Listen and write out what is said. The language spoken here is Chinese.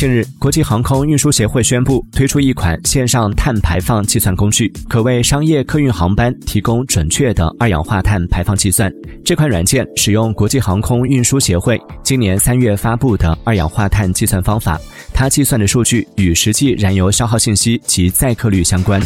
近日国际航空运输协会宣布推出一款线上碳排放计算工具可为商业客运航班提供准确的二氧化碳排放计算这款软件使用国际航空运输协会今年三月发布的二氧化碳计算方法它计算的数据与实际燃油消耗信息及载客率相关。